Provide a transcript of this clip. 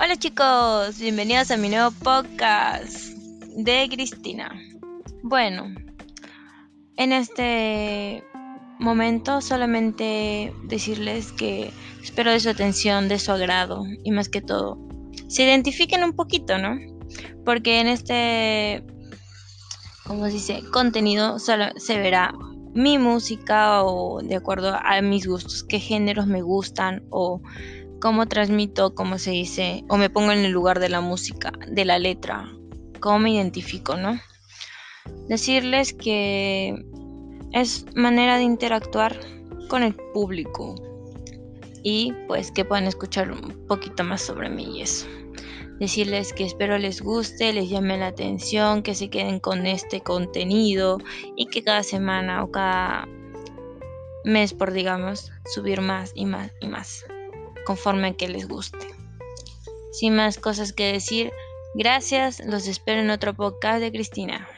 Hola chicos, bienvenidos a mi nuevo podcast de Cristina. Bueno, en este momento solamente decirles que espero de su atención, de su agrado y más que todo, se identifiquen un poquito, ¿no? Porque en este, como se dice, contenido solo se verá mi música o de acuerdo a mis gustos, qué géneros me gustan o cómo transmito, cómo se dice, o me pongo en el lugar de la música, de la letra, cómo me identifico, ¿no? Decirles que es manera de interactuar con el público y pues que puedan escuchar un poquito más sobre mí y eso. Decirles que espero les guste, les llame la atención, que se queden con este contenido y que cada semana o cada mes, por digamos, subir más y más y más conforme a que les guste. Sin más cosas que decir, gracias, los espero en otro podcast de Cristina.